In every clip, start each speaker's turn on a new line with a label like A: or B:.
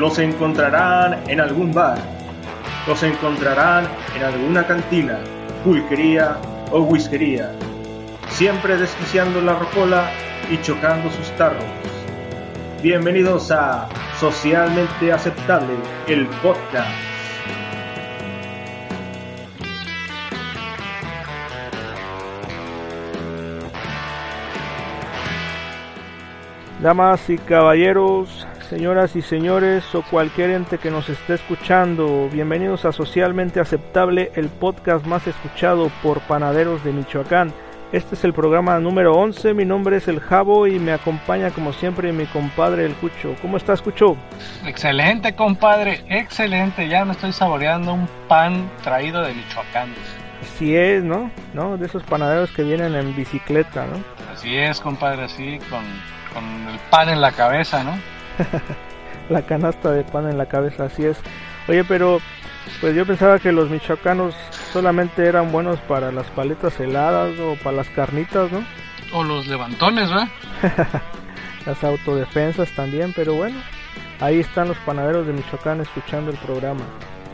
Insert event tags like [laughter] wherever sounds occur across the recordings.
A: Los encontrarán en algún bar. Los encontrarán en alguna cantina, pulquería o whiskería. Siempre desquiciando la rocola y chocando sus tarros. Bienvenidos a Socialmente Aceptable, el podcast. Damas y caballeros, señoras y señores o cualquier ente que nos esté escuchando, bienvenidos a Socialmente Aceptable, el podcast más escuchado por panaderos de Michoacán. Este es el programa número 11, mi nombre es El Jabo y me acompaña como siempre mi compadre El Cucho. ¿Cómo estás, Cucho?
B: Excelente, compadre, excelente. Ya me estoy saboreando un pan traído de Michoacán.
A: Así es, ¿no? ¿No? De esos panaderos que vienen en bicicleta, ¿no?
B: Así es, compadre, así con con el pan en la cabeza, ¿no? [laughs]
A: la canasta de pan en la cabeza, así es. Oye, pero pues yo pensaba que los michoacanos solamente eran buenos para las paletas heladas o para las carnitas, ¿no?
B: O los levantones, ¿verdad? [laughs]
A: las autodefensas también, pero bueno, ahí están los panaderos de Michoacán escuchando el programa.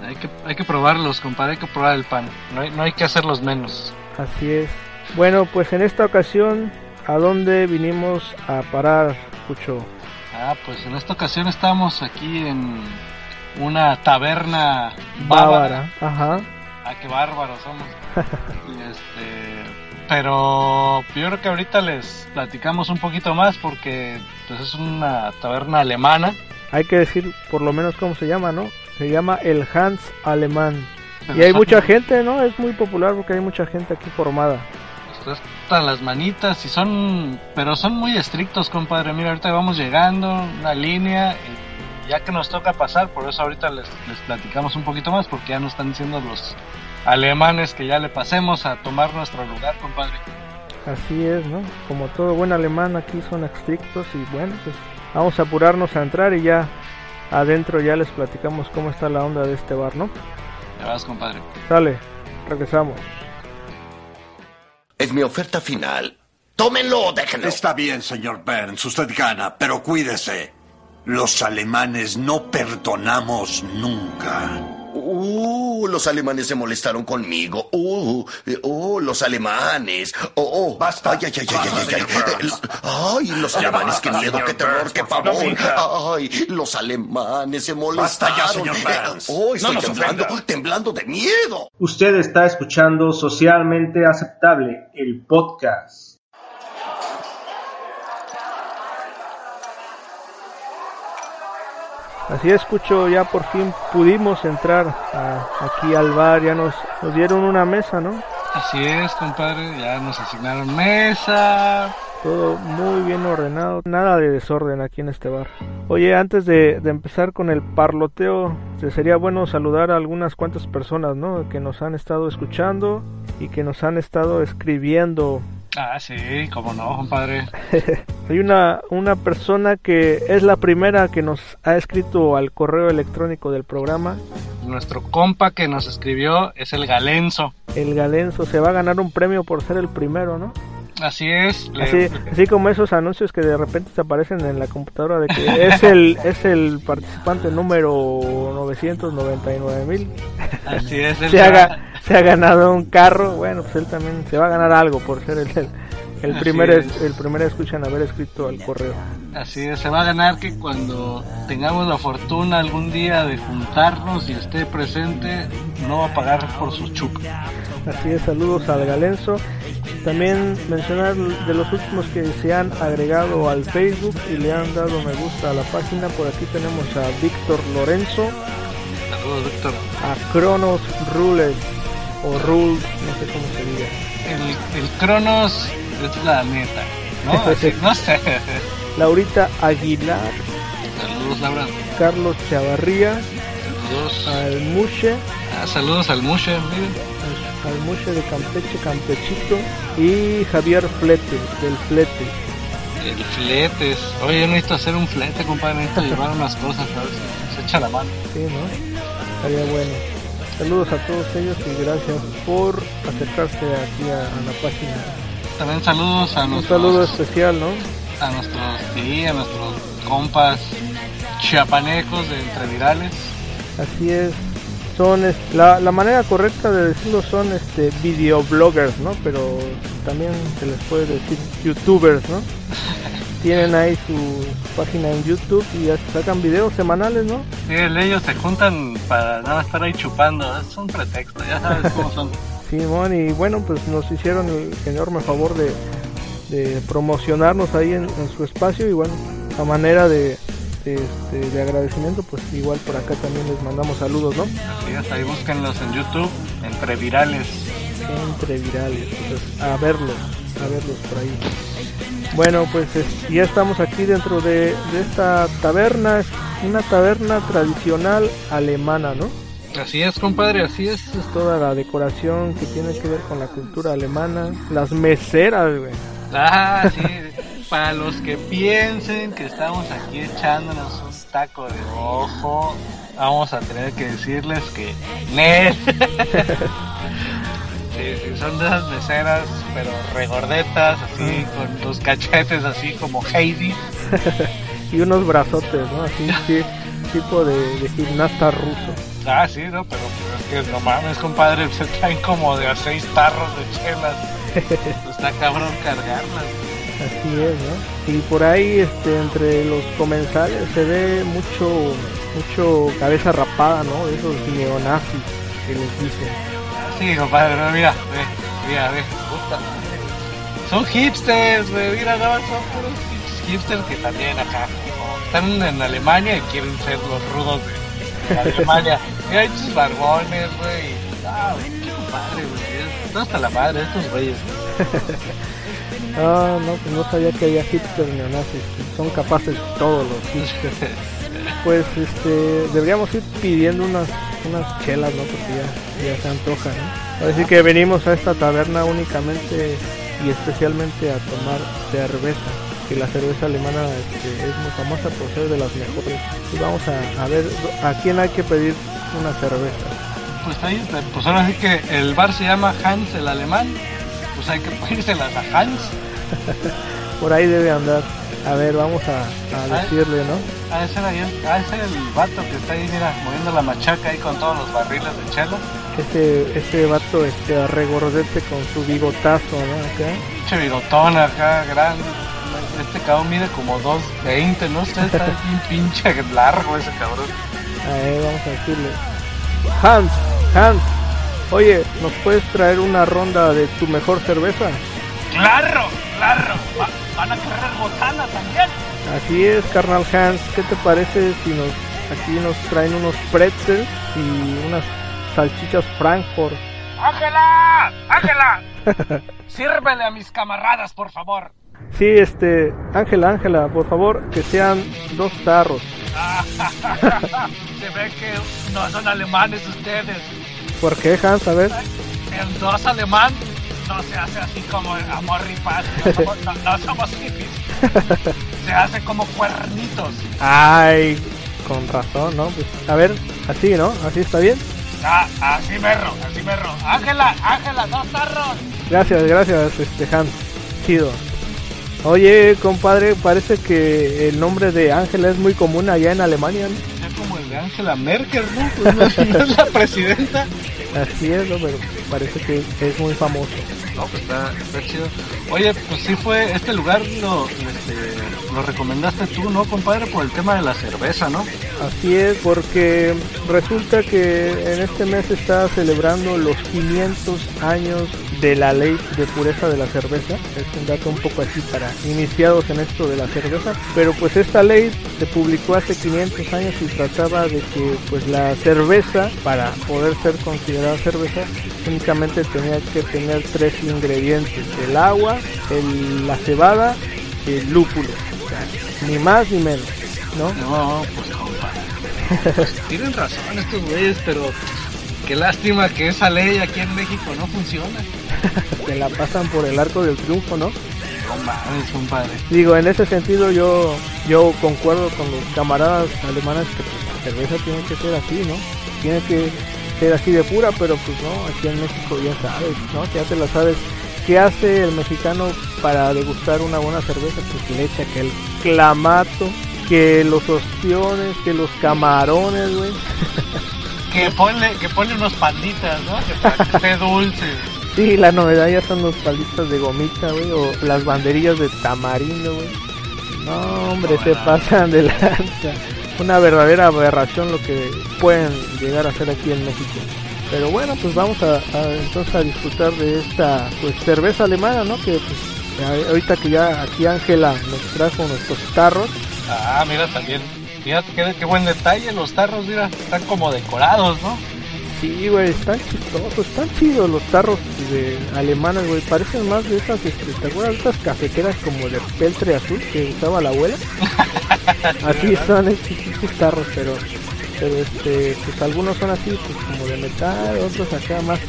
B: Hay que, hay que probarlos, compadre, hay que probar el pan, no hay, no hay que hacerlos menos.
A: Así es. Bueno, pues en esta ocasión ¿A dónde vinimos a parar, Cucho?
B: Ah, pues en esta ocasión estamos aquí en una taberna bávara.
A: Ajá.
B: Ah, qué bárbaros somos. [laughs] este, pero yo creo que ahorita les platicamos un poquito más porque pues es una taberna alemana.
A: Hay que decir por lo menos cómo se llama, ¿no? Se llama el Hans Alemán. y hay mucha gente, ¿no? Es muy popular porque hay mucha gente aquí formada
B: están las manitas y son, pero son muy estrictos, compadre. Mira, ahorita vamos llegando, una línea, y ya que nos toca pasar, por eso ahorita les, les platicamos un poquito más, porque ya nos están diciendo los alemanes que ya le pasemos a tomar nuestro lugar, compadre.
A: Así es, ¿no? Como todo buen alemán aquí son estrictos y bueno, pues vamos a apurarnos a entrar y ya adentro ya les platicamos cómo está la onda de este bar, ¿no?
B: Ya vas, compadre.
A: Sale, regresamos.
C: Es mi oferta final. Tómenlo o déjenlo.
D: Está bien, señor Burns, usted gana, pero cuídese. Los alemanes no perdonamos nunca.
C: Uh, los alemanes se molestaron conmigo. Uh, uh, los alemanes. Oh, oh.
D: Basta.
C: Ay, ay, ay, ay, ay, ay. Ay, los alemanes, qué miedo, qué terror, qué pavor. Ay, los alemanes se molestaron.
D: Basta ya, señor Burns.
C: Oh, estoy no temblando, temblando de miedo.
A: Usted está escuchando Socialmente Aceptable, el podcast. Así escucho, ya por fin pudimos entrar aquí al bar, ya nos, nos dieron una mesa, ¿no?
B: Así es, compadre, ya nos asignaron mesa.
A: Todo muy bien ordenado, nada de desorden aquí en este bar. Oye, antes de, de empezar con el parloteo, sería bueno saludar a algunas cuantas personas, ¿no? Que nos han estado escuchando y que nos han estado escribiendo
B: Ah, sí, cómo no, compadre. [laughs]
A: Hay una, una persona que es la primera que nos ha escrito al correo electrónico del programa.
B: Nuestro compa que nos escribió es el Galenzo.
A: El Galenzo se va a ganar un premio por ser el primero, ¿no?
B: Así es.
A: Así, así, como esos anuncios que de repente se aparecen en la computadora de que es el [laughs] es el participante número 999 mil.
B: Así es. [laughs]
A: se, ha, se ha ganado un carro. Bueno, pues él también se va a ganar algo por ser el, el, el primer es. el primer escuchan haber escrito al correo.
B: Así es, se va a ganar que cuando tengamos la fortuna algún día de juntarnos y esté presente, no va a pagar por su chuco.
A: Así es, saludos al Galenzo. También mencionar de los últimos que se han agregado al Facebook y le han dado me gusta a la página. Por aquí tenemos a Víctor Lorenzo.
B: Saludos, Víctor.
A: A Cronos Rules o Rules, no sé cómo se diga.
B: El, el Cronos es la neta, ¿no? [laughs] no sé.
A: Laurita Aguilar.
B: Saludos, Laura.
A: Carlos Chavarría.
B: Saludos.
A: Al Mushe.
B: Ah, saludos al Mushe, miren
A: al Mushe de Campeche, Campechito y Javier Flete, del Flete.
B: El Fletes. Oye, yo necesito hacer un flete, compadre. Necesito llevar unas cosas, si se echa la mano.
A: Sí, ¿no? Estaría bueno. Saludos a todos ellos y gracias por acercarse aquí a, a la página.
B: También saludos a
A: Un
B: nuestros...
A: saludo especial, ¿no?
B: A nuestros, sí, a nuestros compas chiapanecos de entre virales.
A: Así es. Son la, la manera correcta de decirlo son este videobloggers, ¿no? Pero también se les puede decir youtubers, ¿no? [laughs] Tienen ahí su página en YouTube y ya sacan videos semanales, ¿no?
B: Sí, ellos se juntan para nada estar ahí chupando, es un pretexto, ya sabes cómo son. [laughs]
A: Simón, y bueno, pues nos hicieron el enorme favor de, de promocionarnos ahí en, su espacio y bueno, a manera de, este, de, agradecimiento, pues igual por acá también les mandamos saludos, ¿no?
B: Así es, ahí búsquenlos en YouTube, entre virales.
A: Entre virales, pues a verlos, a verlos por ahí. Bueno, pues ya estamos aquí dentro de, de esta taberna, una taberna tradicional alemana, ¿no?
B: Así es, compadre, así es.
A: Es toda la decoración que tiene que ver con la cultura alemana. Las meseras, güey.
B: Ah, sí. [laughs] Para los que piensen que estamos aquí echándonos un taco de ojo, vamos a tener que decirles que [laughs] Sí, son de esas meseras, pero regordetas, así, con los cachetes así como Heidi. [laughs]
A: y unos brazotes, ¿no? Así, [laughs] sí, tipo de, de gimnasta ruso.
B: Ah, sí, no, pero es que no mames, compadre, se traen como de a seis tarros de chelas. [laughs] Está cabrón cargarlas.
A: Así es, ¿no? Y por ahí, este, entre los comensales se ve mucho, mucho cabeza rapada, ¿no? Esos neonazis que les dicen.
B: Sí, compadre, mira, ve, mira, ve. Son hipsters, güey, mira, no, son puros hipsters que también acá, están en Alemania y quieren ser los rudos de Alemania. Mira, hay sus barbones, güey. Ah, qué padre, güey. No hasta la madre, estos güeyes. [laughs]
A: ah, no, pues no sabía que había hipsters neonazis. Son capaces todos los hipsters. [laughs] pues este, deberíamos ir pidiendo unas, unas chelas, ¿no? Porque ya, ya se antoja, ¿no? Así que venimos a esta taberna únicamente y especialmente a tomar cerveza que la cerveza alemana este, es muy famosa por ser de las mejores. Y vamos a, a ver a quién hay que pedir una cerveza.
B: Pues ahí, pues ahora sí que el bar se llama Hans el alemán, pues hay que pedírselas a Hans. [laughs]
A: Por ahí debe andar. A ver, vamos a, a decirle, ¿no?
B: A ese, a ese el vato que está ahí, mira, moviendo la machaca ahí con todos los barriles de chelo.
A: Ese, ese vato este regordete con su bigotazo, ¿no? Acá.
B: Pinche bigotón acá, grande. Este cabrón mide como 2.20, no sé, está [laughs] bien pinche largo ese cabrón.
A: A ver, vamos a decirle. Hans, Hans, oye, ¿nos puedes traer una ronda de tu mejor cerveza?
B: Claro, claro. Van a querer botana también.
A: Así es, carnal Hans. ¿Qué te parece si nos aquí nos traen unos pretzels y unas salchichas Frankfurt?
B: ¡Ángela! ¡Ángela! [laughs] Sírvele a mis camaradas, por favor.
A: Sí, este, Ángela, Ángela, por favor, que sean dos tarros. [laughs]
B: Se ve que no son alemanes ustedes.
A: ¿Por qué, Hans? A ver.
B: El dos alemán no se hace así como amor y paz. No somos, hippies. Se hace como cuernitos.
A: Ay, con razón, ¿no? Pues, a ver, así, ¿no? ¿Así está bien?
B: Ah, así merro, así merro. Ángela, Ángela, dos tarros.
A: Gracias, gracias, este Hans. Chido. Oye, compadre, parece que el nombre de Ángela es muy común allá en Alemania,
B: ¿no? Es como el de Angela Merkel, ¿no? Pues no, es la presidenta.
A: Así es, ¿no? pero parece que es muy famoso.
B: No, pues está, está chido. Oye, pues sí fue, este lugar lo, este, lo recomendaste tú, ¿no, compadre? Por el tema de la cerveza, ¿no?
A: Así es, porque resulta que en este mes está celebrando los 500 años de la ley de pureza de la cerveza. Es un dato un poco así para iniciados en esto de la cerveza. Pero pues esta ley se publicó hace 500 años y trataba de que pues la cerveza, para poder ser considerada cerveza, únicamente tenía que tener tres ingredientes, el agua, el, la cebada y el lúpulo. ni más ni menos, ¿no?
B: No, pues compadre. [laughs] tienen razón estos güeyes, pero qué lástima que esa ley aquí en México no funciona. [laughs]
A: Se la pasan por el arco del triunfo, ¿no?
B: No mames, compadre.
A: Digo, en ese sentido yo yo concuerdo con los camaradas alemanes que pues, la cerveza tiene que ser así, ¿no? Tiene que ser así de pura, pero pues no, aquí en México ya sabes, ¿no? Ya te lo sabes. ¿Qué hace el mexicano para degustar una buena cerveza? Pues le echa que el clamato que los ostiones, que los camarones, güey. [laughs]
B: que ponle, que ponle unos panditas, ¿no? Que para que esté dulce.
A: Sí, la novedad ya son los palitos de gomita, güey, o las banderillas de tamarindo, güey. No, hombre, te pasan de lanza. Una verdadera aberración lo que pueden llegar a hacer aquí en México. Pero bueno, pues vamos a, entonces a disfrutar de esta pues cerveza alemana, ¿no? Que pues, ahorita que ya aquí Ángela nos trajo nuestros tarros.
B: Ah, mira también. Fíjate qué, qué buen detalle los tarros, mira, están como decorados, ¿no?
A: Sí, güey, están chistosos, están chidos los tarros de alemanes, güey. Parecen más de esas, este, ¿te acuerdas de esas cafeteras como de peltre azul que usaba la abuela? [laughs] Así son estos tarros, pero, pero este, pues algunos son así, pues como de metal, otros acá más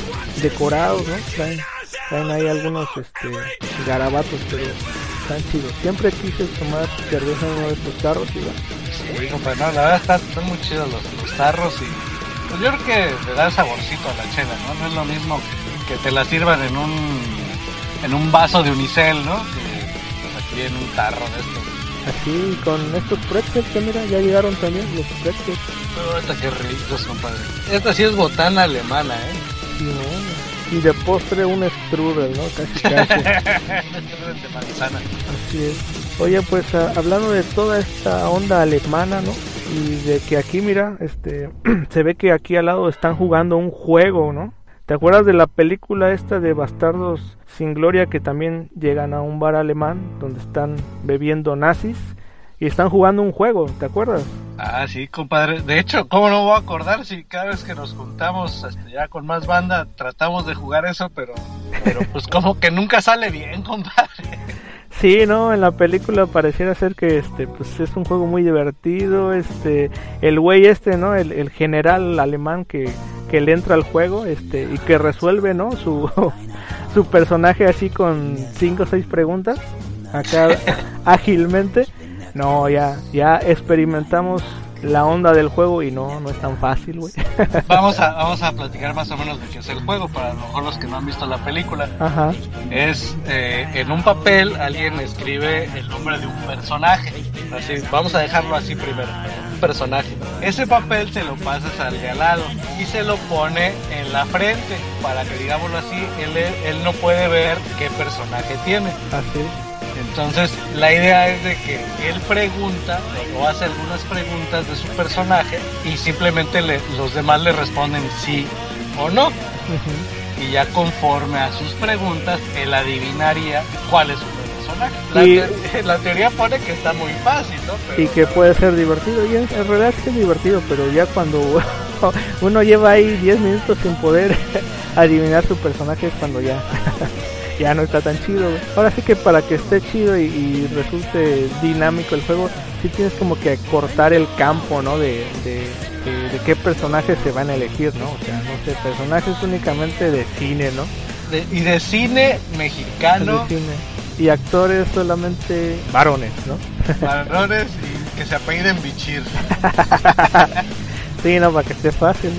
A: decorados, ¿no? Traen, traen ahí algunos, este, garabatos, pero están chidos. Siempre quise tomar cerveza en uno de estos tarros y
B: va. Sí, compadre, no, la verdad están, están muy chidos los, los tarros y pues yo creo que le da saborcito a la chela, ¿no? No es lo mismo que te la sirvan en un en un vaso de unicel, ¿no? Que pues, aquí en un tarro de estos.
A: Así, con estos pretzels que mira, ya llegaron también los pretzels.
B: Oh, esta qué ricos, compadre. Esta sí es botana alemana, ¿eh?
A: Sí, no. Y de postre un strudel, ¿no? Casi, casi. [laughs]
B: de manzana.
A: Así es. Oye, pues hablando de toda esta onda alemana, ¿no? Y de que aquí mira este [clears throat] se ve que aquí al lado están jugando un juego no te acuerdas de la película esta de bastardos sin gloria que también llegan a un bar alemán donde están bebiendo nazis y están jugando un juego, ¿te acuerdas?
B: Ah, sí, compadre. De hecho, ¿cómo no voy a acordar si cada vez que nos juntamos este, ya con más banda tratamos de jugar eso, pero, pero pues como que nunca sale bien, compadre.
A: Sí, no, en la película pareciera ser que este pues es un juego muy divertido, este el güey este, ¿no? El, general alemán que, que le entra al juego, este y que resuelve, ¿no? Su [laughs] su personaje así con cinco o seis preguntas acá [laughs] ágilmente. No, ya ya experimentamos la onda del juego y no, no es tan fácil, güey. [laughs]
B: Vamos a, vamos a platicar más o menos de qué es el juego, para a lo mejor los que no han visto la película.
A: Ajá.
B: Es eh, en un papel alguien escribe el nombre de un personaje. Así, vamos a dejarlo así primero. Un personaje. Ese papel se lo pasas al de al lado y se lo pone en la frente para que, digámoslo así, él, él no puede ver qué personaje tiene.
A: Así.
B: Entonces, la idea es de que él pregunta o hace algunas preguntas de su personaje y simplemente los demás le responden sí o no. Y ya conforme a sus preguntas, él adivinaría cuál es su personaje. La, y, la teoría pone que está muy fácil, ¿no?
A: Y que puede ser divertido. Y en, realidad es divertido, pero ya cuando [laughs] uno lleva ahí 10 minutos sin poder [laughs] adivinar su personaje es cuando ya [laughs] ya no está tan chido. Ahora sí que para que esté chido y, resulte dinámico el juego, sí tienes como que cortar el campo, ¿no? De, de, qué personajes se van a elegir, ¿no? O sea, no sé, personajes únicamente de cine, ¿no?
B: y de cine mexicano.
A: Y actores solamente varones, ¿no?
B: Varones y que se apelliden Bichir. [laughs]
A: sí, no, para que esté fácil.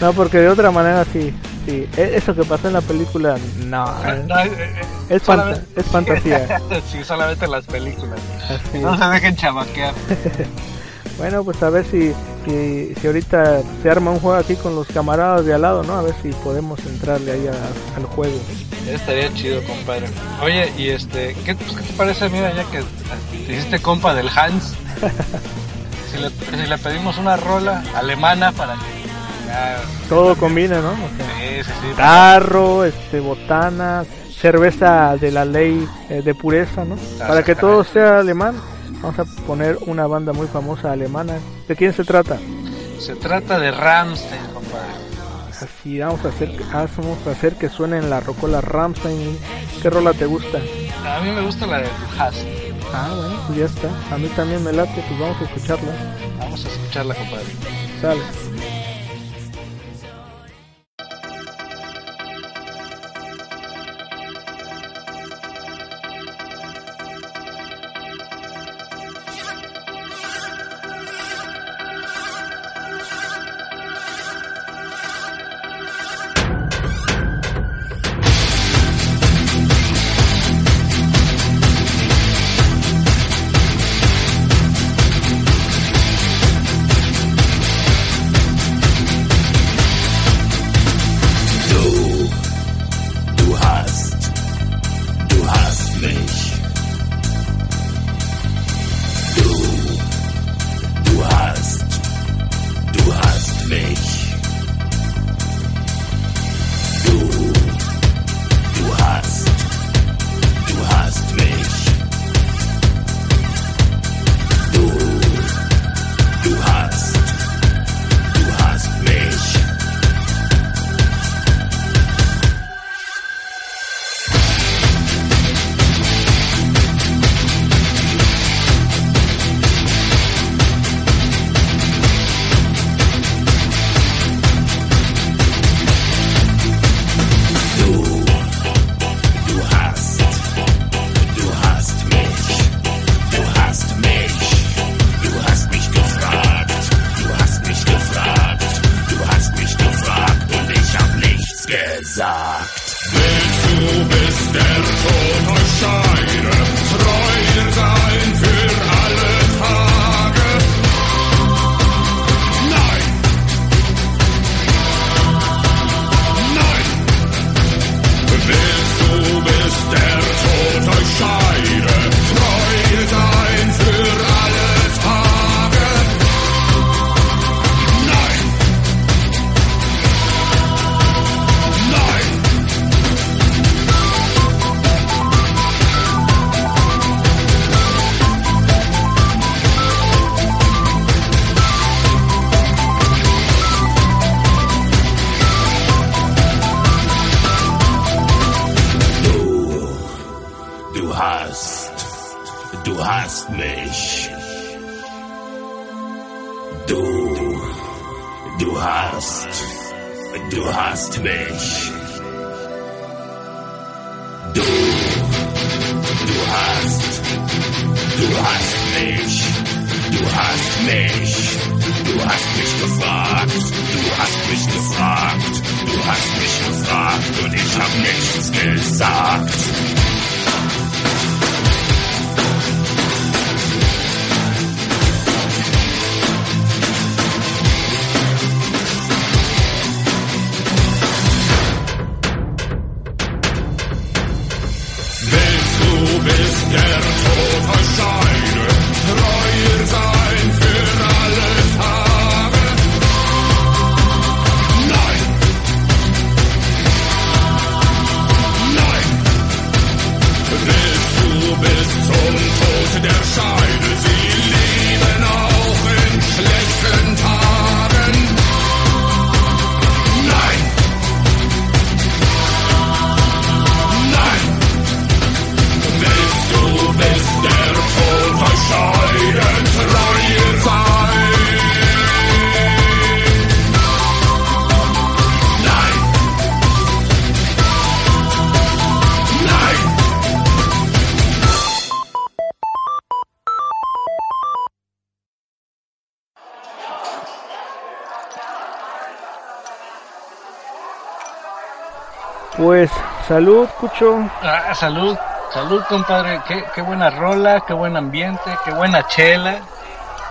A: No, porque de otra manera sí, sí. E, eso que pasó en la película, no. Eh, eh, es, es fantasía. [laughs]
B: sí, solamente en las películas. No se dejen chamaquear. [laughs]
A: bueno, pues a ver si, si, si, ahorita se arma un juego aquí con los camaradas de al lado, ¿no? A ver si podemos entrarle ahí al juego.
B: Estaría chido, compadre. Oye, y este, ¿qué, pues, ¿qué te parece? Mira, ya que te hiciste compa del Hans. [laughs] si, le, si le pedimos una rola alemana para que
A: todo combina, ¿no? carro, este, botana, cerveza de la ley eh, de pureza, ¿no? Para que todo sea alemán, vamos a poner una banda muy famosa alemana. ¿De quién se trata?
B: Se trata de Ramstein, compadre.
A: Así vamos a hacer, vamos a hacer que suene en la rocola Ramstein. ¿Qué rola te gusta?
B: A mí me gusta la de Has.
A: Ah, bueno, pues ya está. A mí también me late, pues vamos a escucharla.
B: Vamos a escucharla, compadre.
A: Sale. Pues salud, Cucho.
B: Ah, salud, salud, compadre. Qué, qué buena rola, qué buen ambiente, qué buena chela.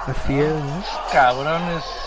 A: Así es, ¿no?
B: Cabrones.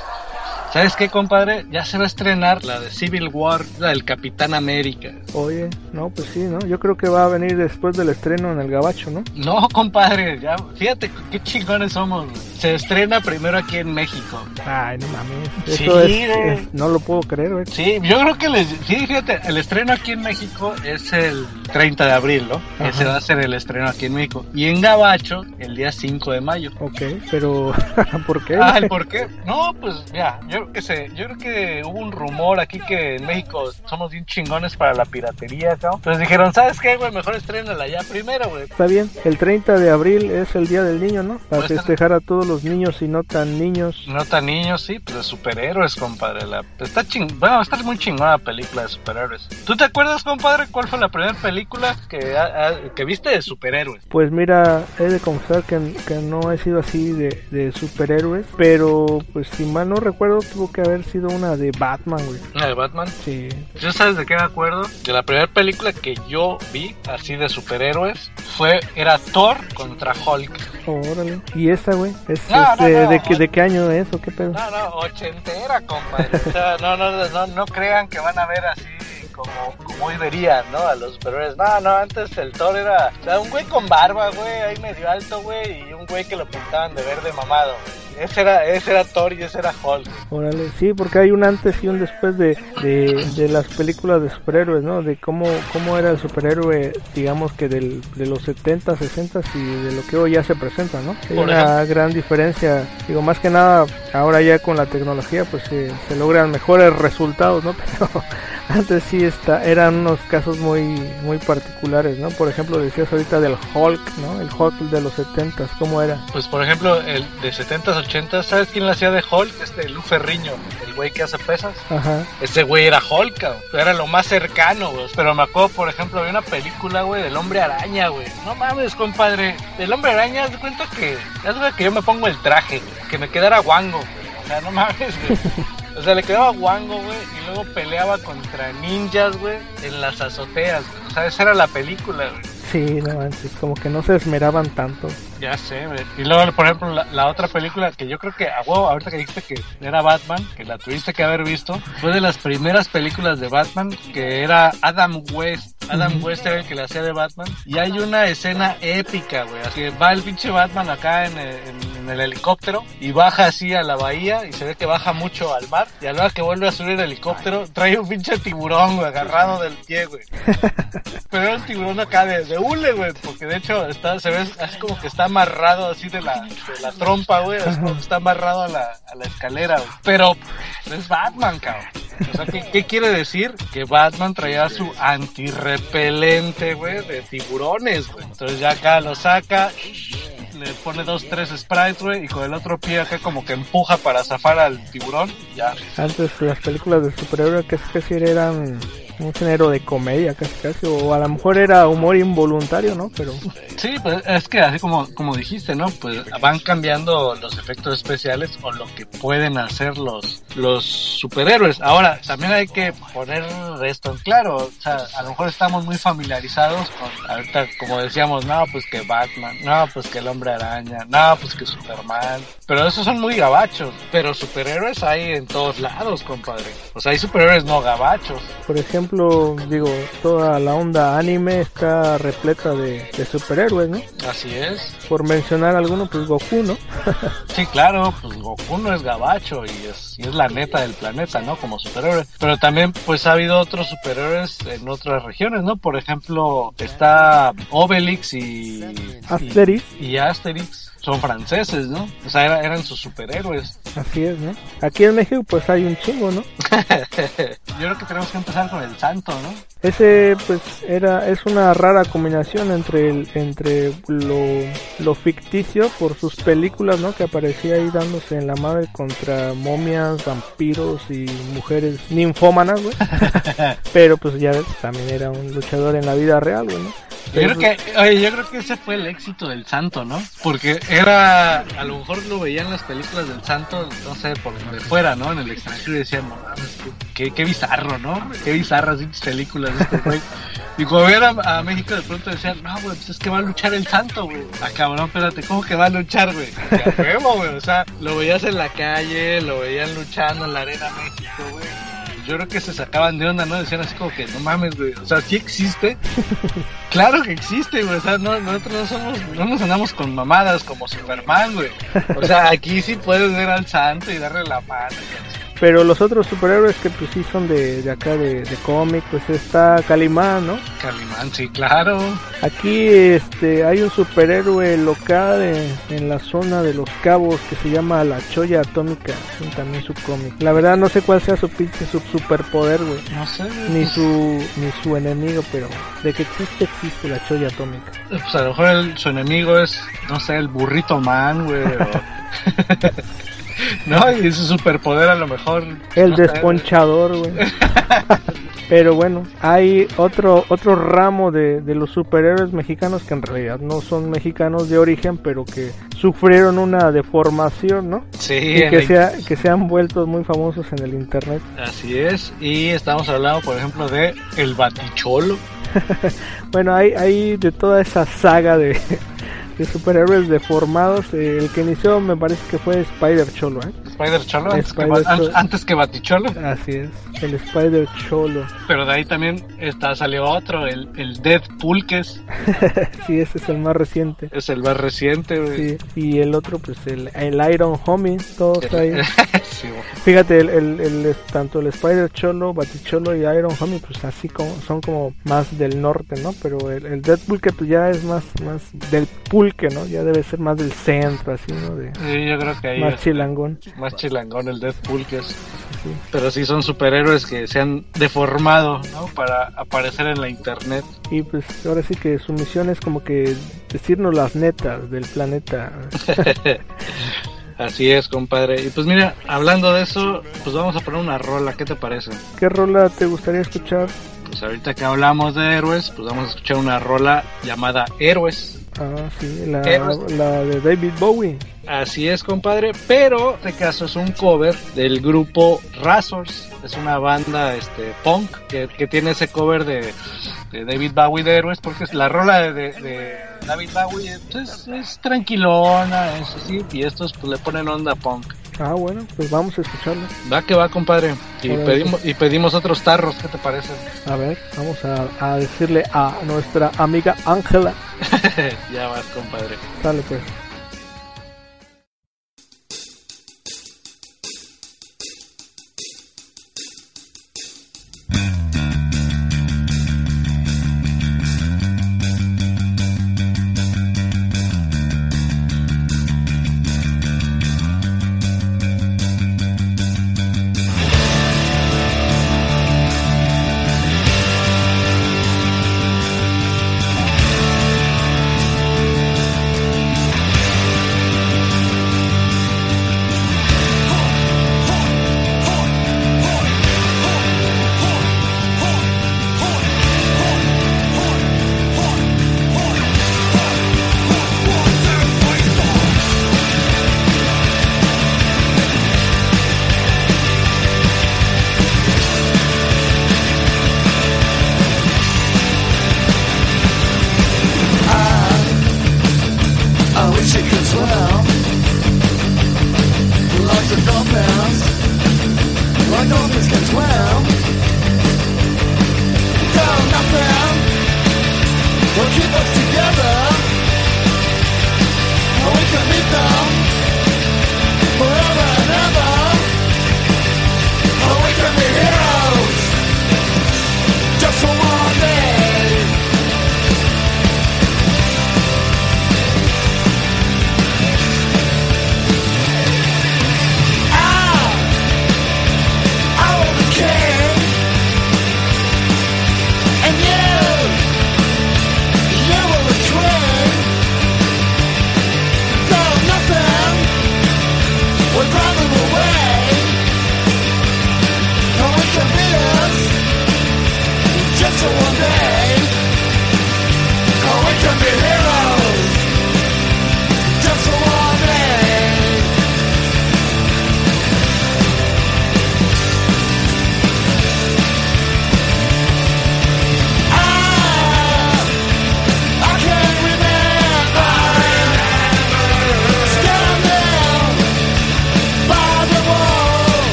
B: ¿Sabes qué, compadre? Ya se va a estrenar la de Civil War, la del Capitán América.
A: Oye, no, pues sí, ¿no? Yo creo que va a venir después del estreno en el Gabacho, ¿no?
B: No, compadre, ya, fíjate qué chingones somos. Se estrena primero aquí en México.
A: Ay, no mames.
B: Sí,
A: es, es- no lo puedo creer, güey.
B: Sí, yo creo que les. Sí, fíjate, el estreno aquí en México es el 30 de abril, ¿no?
A: Ajá.
B: Ese va a ser el estreno aquí en México. Y en Gabacho, el día 5 de mayo.
A: Ok, pero [laughs] ¿por qué?
B: Ah, ¿el por qué? No, pues ya, yo creo que se, yo creo que hubo un rumor aquí que en México somos bien chingones para la piratería, ¿no? Entonces dijeron, ¿sabes qué, güey? Mejor estrénala ya primero, güey.
A: Está bien, el 30 de abril es el Día del Niño, ¿no? Para
B: Pues,
A: festejar a todos los niños y no tan niños.
B: No tan niños, sí, pues de superhéroes, compadre. La, está ching, bueno, está muy chingona la película de superhéroes. ¿Tú te acuerdas, compadre, cuál fue la primera película que, ha- ha- que viste de superhéroes?
A: Pues mira, he de confesar que, que no he sido así de, de superhéroes, pero pues si mal no recuerdo tuvo que haber sido una de Batman, güey.
B: ¿La de Batman?
A: Sí,
B: ¿Yo sabes de qué me acuerdo? De la primera película que yo vi, así de superhéroes, fue, era Thor contra Hulk.
A: órale. ¿Y esa, güey? ¿Es,
B: No,
A: este,
B: no, no,
A: ¿de, qué. ¿De qué año es o qué pedo?
B: No, no, ochentera, compadre. O sea, no, no, no, no crean que van a ver así como, como hoy verían, ¿no? A los superhéroes. No, no, antes el Thor era o sea, un güey con barba, güey, ahí medio alto, güey, y un güey que lo pintaban de verde mamado. Ese era, ese era Thor y ese era Hulk.
A: Órale, sí, porque hay un antes y un después de, de, de las películas de superhéroes, ¿no? De cómo, cómo era el superhéroe, digamos que del, de los 70, 60 y de lo que hoy ya se presenta, ¿no? Hay una gran diferencia, digo, más que nada, ahora ya con la tecnología, pues se, se logran mejores resultados, ¿no? [laughs] Pero antes sí está, eran unos casos muy, muy particulares, ¿no? Por ejemplo, decías ahorita del Hulk, ¿no? El Hulk de los 70, ¿cómo era?
B: Pues por ejemplo, el de 70s, 80s, ¿sabes quién la hacía de Hulk? Este Lu Ferriño, el güey que hace pesas.
A: Ajá,
B: Ese güey era Hulk, cabrón. Era lo más cercano, güey. Pero me acuerdo, por ejemplo, había una película, güey, del hombre araña, güey. No mames, compadre. Del hombre araña, haz de cuenta que. Haz de que yo me pongo el traje, güey. Que me quedara guango, güey. O sea, no mames, güey. [laughs] O sea, le quedaba guango, güey. Y luego peleaba contra ninjas, güey. En las azoteas. O sea, esa era la película, güey.
A: sí, no manches, como que no se esmeraban tanto.
B: Ya sé. Y luego, por ejemplo, la, la otra película que yo creo que, a huevo, ahorita que dijiste que era Batman, que la tuviste que haber visto, fue de las primeras películas de Batman, que era Adam West. Adam West era el que le hacía de Batman. Y hay una escena épica, güey. Así que va el pinche Batman acá en el, en- en el helicóptero y baja así a la bahía y se ve que baja mucho al mar. Y a la hora que vuelve a subir el helicóptero, trae un pinche tiburón, güey, agarrado del pie, güey. [laughs] Pero era un tiburón acá de, de hule, güey, porque de hecho está, se ve así como que está amarrado así de la, trompa, güey, que está amarrado a la, a la escalera. Pero es Batman, cabrón. O sea, ¿qué, qué quiere decir? Que Batman traía su antirrepelente, güey, de tiburones, güey. Entonces ya acá lo saca, le pone dos, tres sprites, güey, y con el otro pie acá como que empuja para zafar al tiburón, ya.
A: Antes las películas de superhéroes casi casi eran un género de comedia casi casi, o a lo mejor era humor involuntario, ¿no? Pero
B: Sí, pues es que así como, como dijiste, ¿no? Pues van cambiando los efectos especiales o lo que pueden hacer los, los superhéroes. Ahora, también hay que poner esto en claro. O sea, a lo mejor estamos muy familiarizados con, ahorita, como decíamos, no, pues que Batman, no, pues que el hombre araña, no, pues que Superman. Pero esos son muy gabachos. Pero superhéroes hay en todos lados, compadre. O sea, hay superhéroes no gabachos.
A: por ejemplo, digo, toda la onda anime está repleta de, de superhéroes, ¿no?
B: Así es.
A: Por mencionar alguno, pues Goku, ¿no? [laughs]
B: Sí, claro, pues Goku no es gabacho y es, y es la neta del planeta, ¿no? Como superhéroe. Pero también, pues ha habido otros superhéroes en otras regiones, ¿no? Por ejemplo, está Obelix y...
A: Asterix.
B: Y, y Asterix. Son franceses, ¿no? O sea, era- eran sus superhéroes.
A: Así es, ¿no? Aquí en México pues hay un chingo, ¿no? [laughs]
B: Yo creo que tenemos que empezar con el santo, ¿no?
A: Ese pues era es una rara combinación entre el, entre lo, lo ficticio por sus películas, ¿no? Que aparecía ahí dándose en la madre contra momias, vampiros y mujeres ninfómanas, güey. [laughs] Pero pues ya ves, también era un luchador en la vida real, güey, ¿no?
B: Yo creo que, oye, yo creo que ese fue el éxito del santo, ¿no? Porque era, a lo mejor lo veían las películas del santo, no sé, por donde fuera, ¿no? En el extranjero y decían, no mames, qué, qué bizarro, ¿no? Qué bizarras esas películas este güey. Y cuando veían a, a México de pronto decían, no, güey, pues es que va a luchar el santo, güey. Ah, cabrón, espérate, ¿cómo que va a luchar, güey? Güey, o sea, lo veías en la calle, lo veían luchando en la arena México, güey. Yo creo que se sacaban de onda, ¿no? Decían así como que, no mames, güey, o sea, sí existe. [laughs] Claro que existe, güey. O sea, no, nosotros no somos, no nos andamos con mamadas como Superman, güey. O sea, aquí sí puedes ver al santo y darle la mano.
A: Pero los otros superhéroes que pues sí son de, de acá de, de cómic, pues está Calimán, ¿no?
B: Calimán, sí, claro.
A: Aquí este hay un superhéroe local en, en la zona de los cabos que se llama la Choya Atómica, es también su cómic. La verdad no sé cuál sea su pinche su superpoder, güey.
B: No sé.
A: Ni su ni su enemigo, pero de que existe existe la Choya Atómica.
B: Pues a lo mejor el- su enemigo es, no sé, el burrito man, güey. o- [laughs] [laughs] no, y su superpoder a lo mejor.
A: El
B: no
A: desponchador, güey. Pero bueno, hay otro otro ramo de, de los superhéroes mexicanos que en realidad no son mexicanos de origen, pero que sufrieron una deformación, ¿no?
B: Sí,
A: Y que
B: el-
A: se, ha- que se han vuelto muy famosos en el internet.
B: así es. Y estamos hablando, por ejemplo, de El Baticholo. [laughs]
A: Bueno, hay, hay de toda esa saga de, de superhéroes deformados. eh, el que inició me parece que fue Spider Cholo, ¿eh?
B: Spider Cholo, antes, que,
A: Spider Cholo.
B: antes que Baticholo.
A: Así es, el Spider Cholo.
B: Pero de ahí también está, salió otro, el, el Deadpool, que es, [laughs]
A: sí, ese es el más reciente.
B: es el más reciente, güey.
A: Sí, y el otro, pues el, el Iron Homie, todos ahí. [laughs]
B: Sí, güey.
A: Fíjate, el, el, el- tanto el Spider Cholo, Baticholo y Iron Homie, pues así como son como más del norte, ¿no? Pero el, el Deadpool que pues ya es más, más del pulque, ¿no? Ya debe ser más del centro, así, ¿no? De,
B: Sí, yo creo que ahí
A: más
B: es
A: chilangón.
B: más chilangón el Deadpool, que es.
A: Sí.
B: Pero sí son superhéroes que se han deformado, ¿no? Para aparecer en la internet.
A: Y pues ahora sí que su misión es como que decirnos las netas del planeta. [laughs]
B: Así es, compadre. Y pues mira, hablando de eso, pues vamos a poner una rola, ¿qué te parece?
A: ¿Qué rola te gustaría escuchar?
B: Pues ahorita que hablamos de héroes, pues vamos a escuchar una rola llamada Héroes.
A: Ah, sí, la, de David Bowie.
B: Así es, compadre, pero este caso es un cover del grupo Razors. Es una banda este punk que, que tiene ese cover de, de David Bowie de Héroes, porque es la rola de, de- de David Bowie pues, es tranquilona, es así, y estos pues le ponen onda punk.
A: Ah, bueno, pues vamos a escucharlo.
B: Va que va, compadre. Y pedimos, y pedimos otros tarros, ¿qué te parece?
A: A ver, vamos a, a decirle a nuestra amiga Ángela. [laughs]
B: ya vas, compadre.
A: Sale pues.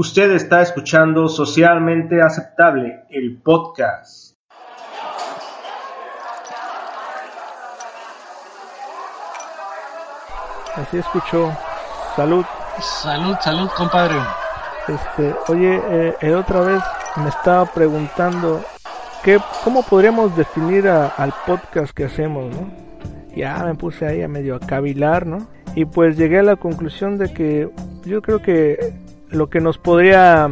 A: Usted está escuchando Socialmente Aceptable, el podcast. Así escuchó. Salud.
B: Salud, salud, compadre.
A: Este, oye, eh, eh, otra vez me estaba preguntando ¿qué, cómo podríamos definir a- al podcast que hacemos, ¿no? Ya me puse ahí a medio a cavilar, ¿no? Y pues llegué a la conclusión de que yo creo que lo que nos podría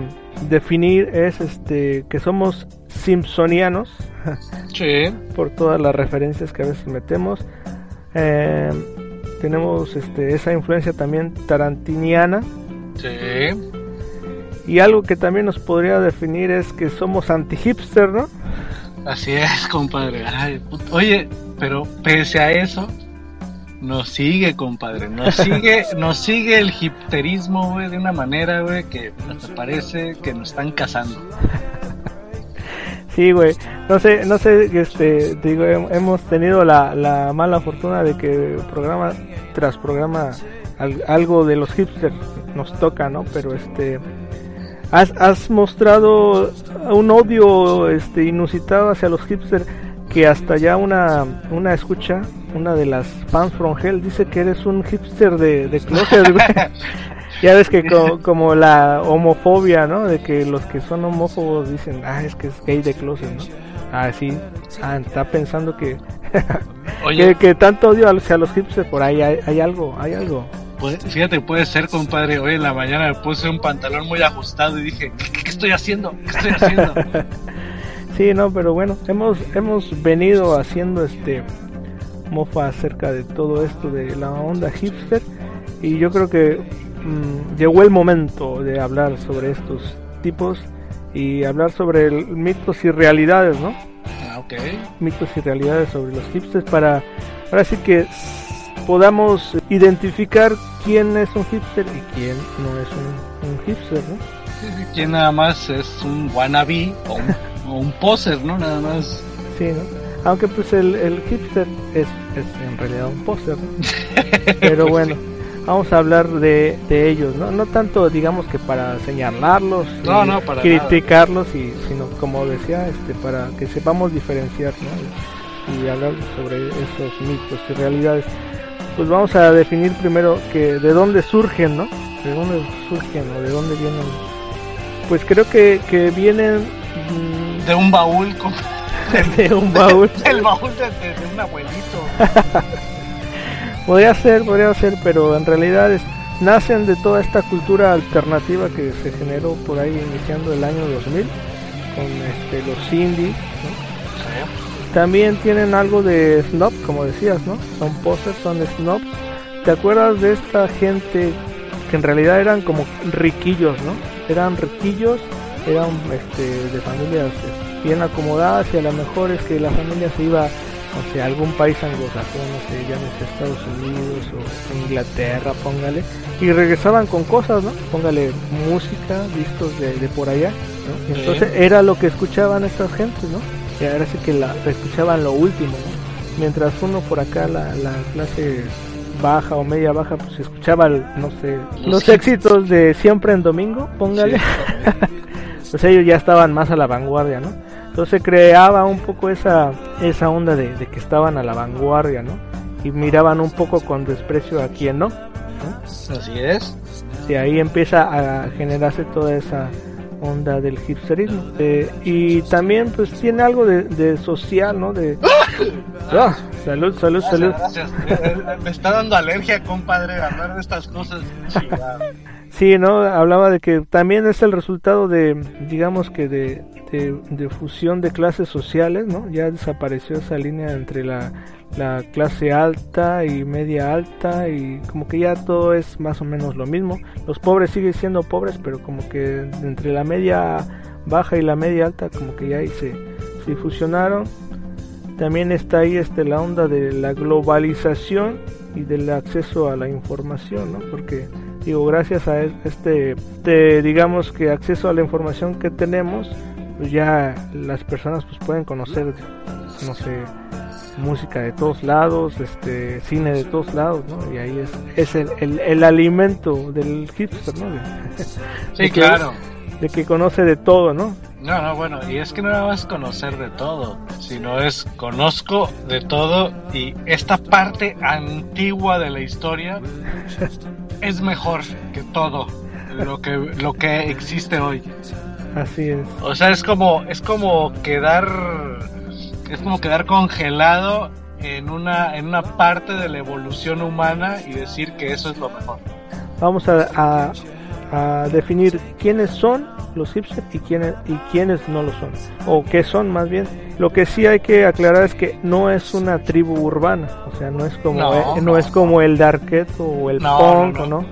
A: definir es este que somos simpsonianos [laughs]
B: Sí.
A: por todas las referencias que a veces metemos. Eh, tenemos este, esa influencia también tarantiniana.
B: Sí.
A: Y algo que también nos podría definir es que somos anti-hipster, ¿no?
B: Así es, compadre. Ay, oye, pero pese a eso, nos sigue, compadre. Nos sigue, nos sigue el hipterismo, güey, de una manera, güey, que parece que nos están cazando.
A: Sí, güey. No sé, no sé, este, te digo, hem- hemos tenido la, la mala fortuna de que programa tras programa al- algo de los hipsters nos toca, ¿no? Pero este, has, has mostrado un odio, este, inusitado hacia los hipsters que hasta ya una, una escucha, una de las fans from hell dice que eres un hipster de, de closet. [laughs] Ya ves que co- como la homofobia, ¿no? De que los que son homófobos dicen, ah, es que es gay de closet, ¿no? Ah, sí. Ah, está pensando que, [laughs] que, que tanto odio hacia los hipsters, por ahí hay, hay algo, hay algo.
B: puede- fíjate, puede ser, compadre. Hoy en la mañana me puse un pantalón muy ajustado y dije, ¿qué, qué- qué estoy haciendo? ¿Qué estoy haciendo? [laughs]
A: Sí, no, pero bueno, hemos, hemos venido haciendo este mofa acerca de todo esto de la onda hipster y yo creo que mm, llegó el momento de hablar sobre estos tipos y hablar sobre el- mitos y realidades, ¿no?
B: Ah, ok.
A: mitos y realidades sobre los hipsters para ahora sí que podamos identificar quién es un hipster y quién no es un, un hipster, ¿no?
B: Sí, sí, ¿Quién nada más es un wannabe o un, o un poser, ¿no? Nada más.
A: Sí, ¿no? Aunque pues el, el hipster es, es en realidad un póster, ¿no? [laughs] Pero bueno, vamos a hablar de, de ellos, ¿no? No tanto digamos que para señalarlos,
B: No, no, para
A: criticarlos, y, sino como decía, este, para que sepamos diferenciar, ¿no? Y hablar sobre esos mitos y realidades. Pues vamos a definir primero que de dónde surgen, ¿no? De dónde surgen o de dónde vienen. Pues creo que, que vienen mm,
B: De un baúl, com- [laughs]
A: de un baúl. [laughs]
B: del baúl de, de- de un abuelito. [laughs]
A: Podría ser, podría ser, pero en realidad es- nacen de toda esta cultura alternativa que se generó por ahí iniciando el año 2000 con este, los indies. ¿no? También tienen algo de snob, como decías, ¿no? Son posers, son snobs. ¿Te acuerdas de esta gente que en realidad eran como riquillos, ¿no? Eran riquillos, eran este, de familias eh, bien acomodadas y a lo mejor es que la familia se iba no sé, a algún país anglosajón, no sé, llámese Estados Unidos o Inglaterra, póngale, y regresaban con cosas, ¿no? Póngale música, vistos de, de por allá, ¿no?
B: Sí.
A: Entonces era lo que escuchaban estas gentes, ¿no? Y ahora sí que la, escuchaban lo último, ¿no? Mientras uno por acá, la, la clase baja o media baja, pues escuchaba, no sé,
B: Los
A: éxitos de Siempre en Domingo, póngale. [laughs] pues ellos ya estaban más a la vanguardia, ¿no? Entonces creaba un poco esa, esa onda de, de que estaban a la vanguardia, ¿no? Y miraban un poco con desprecio a quien no.
B: Así es.
A: Y ahí empieza a generarse toda esa onda del hipsterismo. Eh, y también pues tiene algo de, de social, ¿no? De... [laughs] Ah, salud, salud, salud.
B: Gracias, gracias. Eh, eh, Me está dando alergia, compadre, hablar de estas cosas. [laughs]
A: Sí, ¿no? Hablaba de que también es el resultado de, digamos que de, de, de fusión de clases sociales, ¿no? Ya desapareció esa línea entre la, la clase alta y media alta y como que ya todo es más o menos lo mismo. Los pobres siguen siendo pobres, pero como que entre la media baja y la media alta como que ya ahí se, se fusionaron. También está ahí este la onda de la globalización y del acceso a la información, ¿no? Porque digo, gracias a este, este, digamos que acceso a la información que tenemos, pues ya las personas pues pueden conocer, no sé, música de todos lados, este cine de todos lados, ¿no? Y ahí es, es el, el, el alimento del hipster, ¿no?
B: Sí,
A: de
B: claro.
A: de que conoce de todo, ¿no?
B: No, no, bueno, y es que no nada más conocer de todo, sino es conozco de todo y esta parte antigua de la historia es mejor que todo lo que lo que existe hoy.
A: Así es.
B: O sea, es como es como quedar es como quedar congelado en una en una parte de la evolución humana y decir que eso es lo mejor.
A: Vamos a, a, a definir quiénes son los hipsters y quiénes, y quiénes no lo son. O qué son más bien. Lo que sí hay que aclarar es que no es una tribu urbana. O sea, no es como,
B: No,
A: no,
B: no,
A: es como el darketo o el
B: No,
A: punk,
B: no.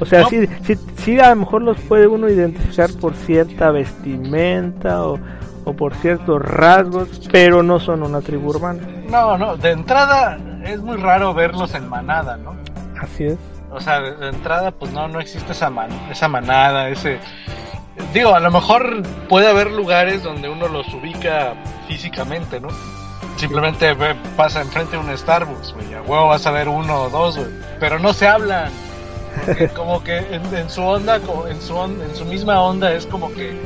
A: O sea, sí, sí, sí a lo mejor los puede uno identificar por cierta vestimenta o, o por ciertos rasgos, pero no son una tribu urbana.
B: No, no, de entrada es muy raro verlos en manada, ¿no?
A: Así es.
B: O sea, de, entrada, pues no, no existe esa, man- esa manada, ese... Digo, a lo mejor puede haber lugares donde uno los ubica físicamente, ¿no? Simplemente ve- pasa enfrente de un Starbucks, güey, a huevo vas a ver uno o dos, güey. Pero no se hablan. Porque [laughs] como que en, en su onda, como en su, on- en su misma onda es como que...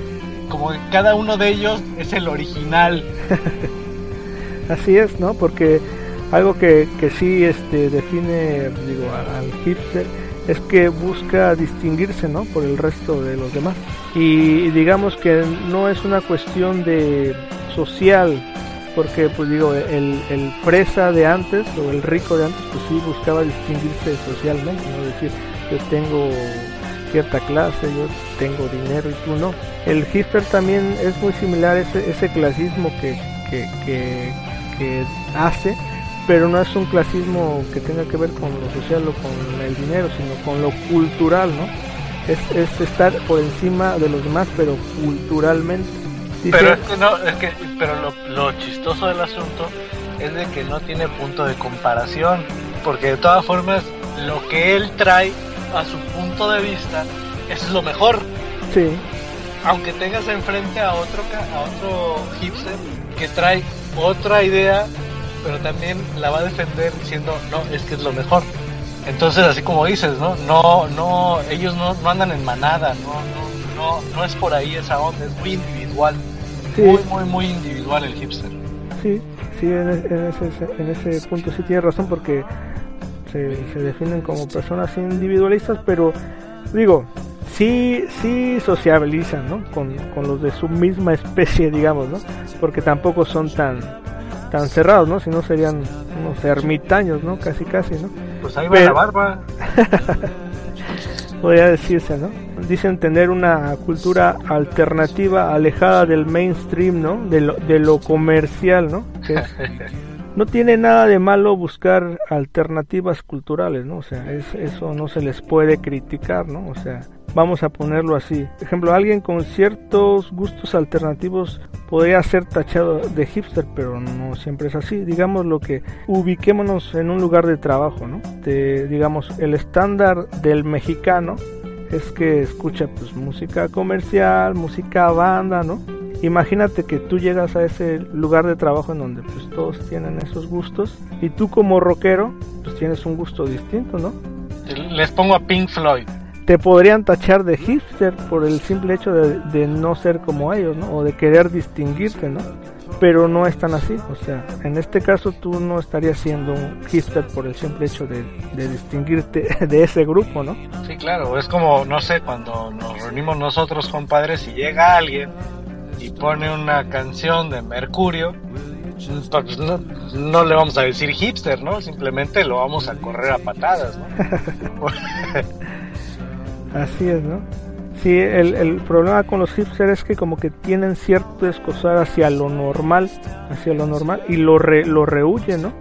B: Como que cada uno de ellos es el original.
A: Así es, ¿no? Porque algo que, que sí este, define digo, al hipster es que busca distinguirse, ¿no? Por el resto de los demás. Y digamos que no es una cuestión de social, porque pues digo, el, el fresa de antes o el rico de antes pues sí buscaba distinguirse socialmente, ¿no? Es decir, yo tengo cierta clase, yo tengo dinero y tú no. El hipster también es muy similar ese, ese clasismo que, que, que, que hace, pero no es un clasismo que tenga que ver con lo social o con el dinero, sino con lo cultural, ¿no? Es, es estar por encima de los demás, pero culturalmente.
B: Pero es que no, es que, pero lo, lo chistoso del asunto es de que no tiene punto de comparación, porque de todas formas lo que él trae a su punto de vista eso es lo mejor,
A: sí,
B: aunque tengas enfrente a otro a otro hipster que trae otra idea, pero también la va a defender diciendo no es que es lo mejor. Entonces así como dices, no, no, no, ellos no, no andan en manada, no, no, no, no es por ahí esa onda, es muy individual.
A: Sí.
B: Muy, muy, muy individual el hipster.
A: sí, sí, en, en ese, en ese punto sí tiene razón porque se, se definen como personas individualistas, pero digo, sí, sí sociabilizan, ¿no? Con, con los de su misma especie, digamos, ¿no? Porque tampoco son tan tan cerrados, ¿no? Si no serían unos ermitaños, ¿no? Casi, casi, ¿no?
B: Pues ahí va
A: Pero-
B: la barba. [laughs]
A: podría decirse, ¿no? Dicen tener una cultura alternativa, alejada del mainstream, ¿no? De lo, de lo comercial, ¿no? Que es- [laughs] no tiene nada de malo buscar alternativas culturales, ¿no? O sea, es- eso no se les puede criticar, ¿no? O sea, vamos a ponerlo así. Por ejemplo, alguien con ciertos gustos alternativos podría ser tachado de hipster, pero no siempre es así. Digamos lo que ubiquémonos en un lugar de trabajo, ¿no? De, digamos, el estándar del mexicano es que escucha pues música comercial, música banda, ¿no? Imagínate que tú llegas a ese lugar de trabajo en donde pues todos tienen esos gustos y tú como rockero pues tienes un gusto distinto, ¿no?
B: Les pongo a Pink Floyd.
A: Te podrían tachar de hipster por el simple hecho de, de no ser como ellos, ¿no? O de querer distinguirte, ¿no? Pero no es tan así, o sea, en este caso tú no estarías siendo un hipster por el simple hecho de, de distinguirte [laughs] de ese grupo, ¿no?
B: Sí, claro. Es como, no sé, cuando nos reunimos nosotros, compadres, y llega alguien y pone una canción de Mercurio, pues no, no le vamos a decir hipster, ¿no? Simplemente lo vamos a correr a patadas, ¿no? [laughs]
A: Así es, ¿no? Sí, el, el problema con los hipsters es que como que tienen cierto escosar hacia lo normal, hacia lo normal, y lo, re, lo rehuyen, ¿no?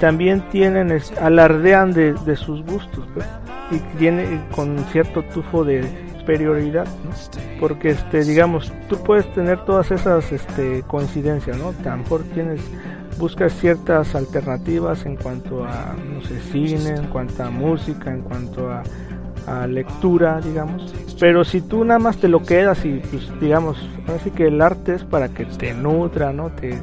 A: También tienen, alardean de, de sus gustos, pues, y tiene con cierto tufo de superioridad. Porque, este, digamos, tú puedes tener todas esas, este, coincidencias, ¿no? A lo mejor tienes, buscas ciertas alternativas en cuanto a, no sé, cine, en cuanto a música, en cuanto a lectura, digamos. Pero si tú nada más te lo quedas y, pues, digamos, así que el arte es para que te nutra, ¿no? Te,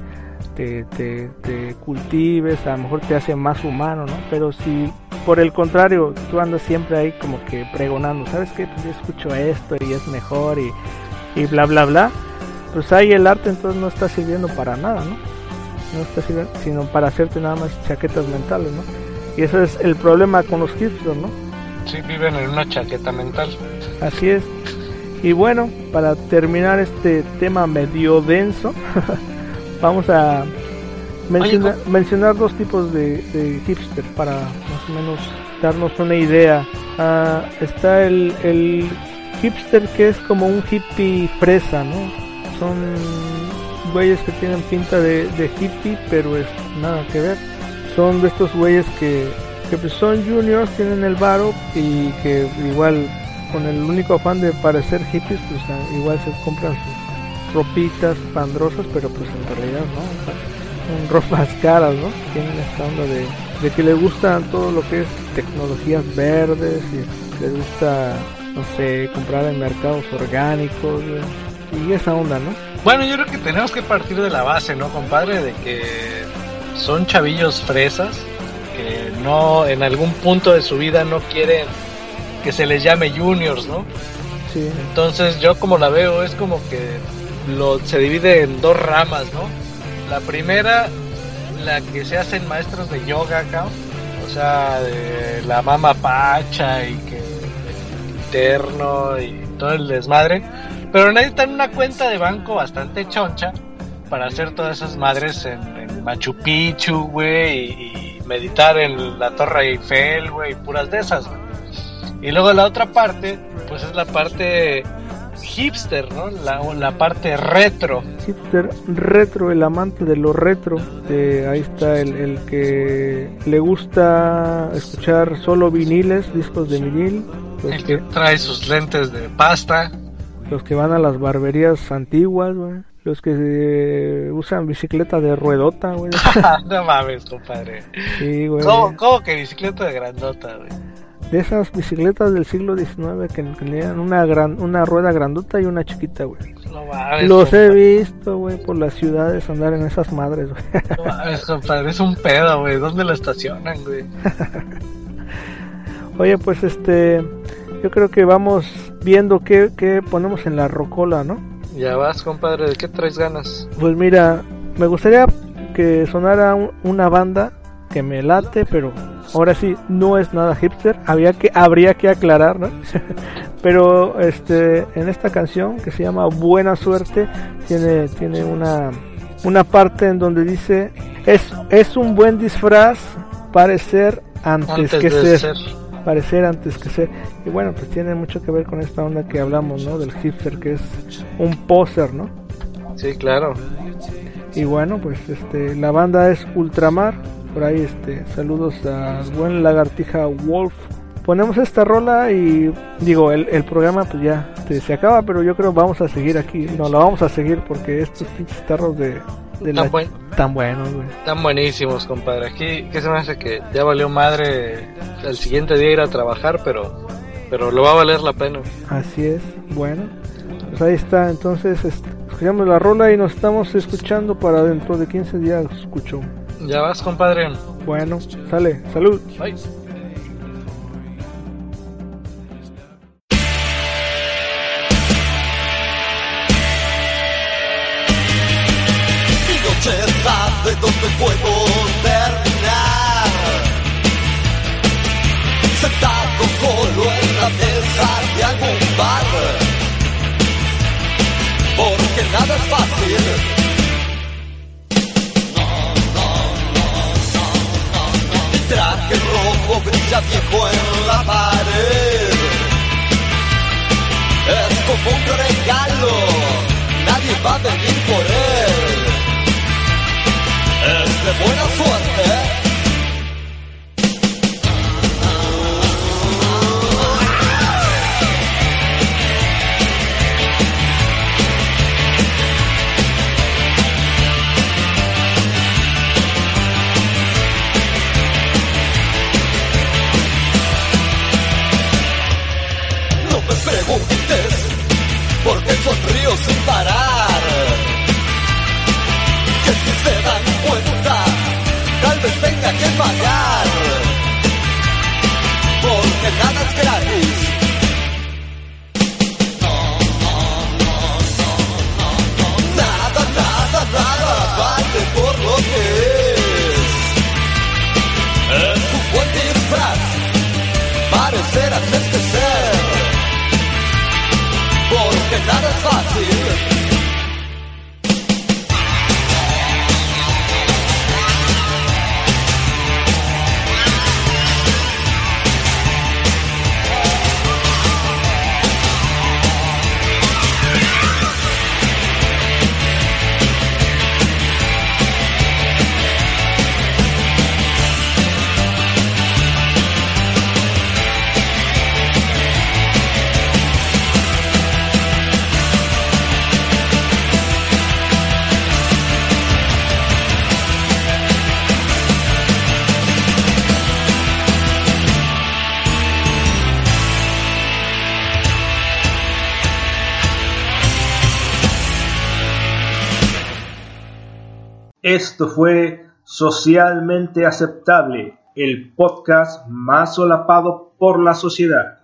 A: te cultives, a lo mejor te hace más humano, ¿no? Pero si por el contrario, tú andas siempre ahí como que pregonando, ¿sabes qué? Pues yo escucho esto y es mejor y, y bla, bla, bla. Pues ahí el arte entonces no está sirviendo para nada, ¿no? No está sirviendo, sino para hacerte nada más chaquetas mentales, ¿no? Y eso es el problema con los hipsters, ¿no?
B: Sí, viven en una chaqueta mental.
A: Así es. Y bueno, para terminar este tema medio denso, [laughs] vamos a menciona-
B: Oye,
A: mencionar dos tipos de, de hipster para menos darnos una idea. Ah, está el, el hipster que es como un hippie fresa, ¿no? Son güeyes que tienen pinta de, de hippie, pero es nada que ver. Son de estos güeyes que, que pues son juniors, tienen el varo y que igual con el único afán de parecer hippies, pues ah, igual se compran ropitas pandrosas, pero pues en realidad no, son [laughs] ropas caras, ¿no? Tienen esta onda de, de que les gustan todo lo que es tecnologías verdes y les gusta, no sé, comprar en mercados orgánicos y esa onda, ¿no?
B: Bueno, yo creo que tenemos que partir de la base, ¿no, compadre? De que son chavillos fresas que no, en algún punto de su vida no quieren que se les llame juniors, ¿no?
A: Sí,
B: Entonces yo como la veo es como que lo, se divide en dos ramas, ¿no? La primera, la que se hacen maestros de yoga o sea, de la mama pacha y que interno y todo el desmadre, pero necesitan una cuenta de banco bastante choncha para hacer todas esas madres en, Machu Picchu, güey, y, meditar en la Torre Eiffel, güey, puras de esas. Y luego la otra parte, pues es la parte hipster, ¿no? La, la parte retro.
A: hipster retro, el amante de lo retro. de- ahí está el, el que le gusta escuchar solo viniles, discos de vinil.
B: El que
A: que,
B: trae sus lentes de pasta.
A: los que van a las barberías antiguas, güey. Los que eh, usan bicicleta de ruedota, güey. [laughs]
B: no mames, compadre.
A: Sí, güey.
B: ¿Cómo, cómo que bicicleta de grandota, güey?
A: De esas bicicletas del siglo XIX que, tenían una gran, una rueda grandota y una chiquita, güey.
B: No.
A: Los he visto, güey, por las ciudades andar en esas madres, güey. [laughs]
B: No es un pedo, güey. ¿Dónde lo estacionan, güey? [laughs]
A: Oye, pues este, yo creo que vamos viendo qué, qué ponemos en la rocola, ¿no?
B: Ya vas, compadre, ¿de qué traes ganas?
A: Pues mira, me gustaría que sonara un- una banda que me late, pero ahora sí no es nada hipster. Había que, habría que aclarar, ¿no? [laughs] pero este, en esta canción que se llama Buena Suerte tiene, tiene una, una parte en donde dice es, es un buen disfraz parecer antes,
B: Antes
A: que ser. parecer antes que ser. Y bueno, pues tiene mucho que ver con esta onda que hablamos, ¿no? Del hipster, que es un poser, ¿no?
B: Sí, claro.
A: Y bueno, pues este, la banda es Ultramar. Por ahí, este, saludos a buen lagartija Wolf. Ponemos esta rola y digo, el, el programa pues ya este, se acaba, pero yo creo vamos a seguir aquí. No, lo vamos a seguir porque estos pinches tarros de, de la-
B: Tan, buen-
A: tan buenos, güey.
B: tan buenísimos, compadre. Aquí, ¿qué se me hace que ya valió madre el siguiente día ir a trabajar, pero, pero lo va a valer la pena.
A: Así es, bueno, pues ahí está, entonces este, escuchamos la rola y nos estamos escuchando para dentro de 15 días, escucho.
B: Ya vas, compadre.
A: Bueno, sale, salud.
B: Bye.
C: Mi noche sabe dónde puedo terminar. Sentado solo en la mesa de algún bar. Porque nada es fácil. Rojo brilla viejo en la pared. Es como un regalo, nadie va a venir por él. Es de buena suerte. me preguntes por qué sonrío sin parar. Que si se dan cuenta, tal vez tenga que pagar.
E: Esto fue Socialmente Aceptable, el podcast más solapado por la sociedad.